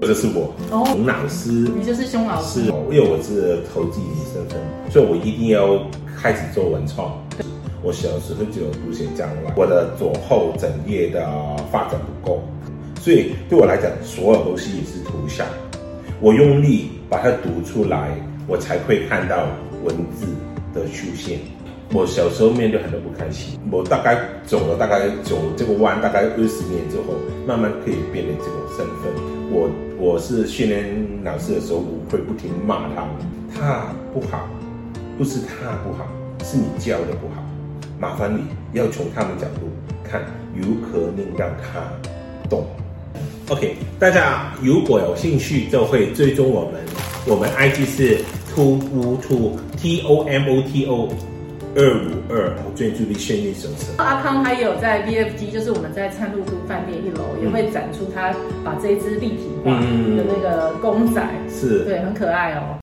这是我，哦，熊老师，你就是熊老师，是，因为我是投机的身份，所以我一定要开始做文创。我小时候就有读写障碍，我的左后枕叶的发展不够，所以对我来讲，所有东西也是图像。我用力把它读出来，我才会看到文字的出现。我小时候面对很多不开心，我大概走了大概走这个弯，大概二十年之后，慢慢可以变成这种身份。我我是训练老师的时候，我会不停骂他，他不好，不是他不好，是你教的不好。麻烦你要从他们角度看，如何令让他懂。OK，大家如果有兴趣，就会追踪我们，我们 IG 是 tomoto T O M O T O。二五二，我专注力现役手册。阿康他也有在 BFG，就是我们在灿露都饭店一楼、嗯、也会展出他把这一只立体化的那个公仔，是，对，很可爱哦。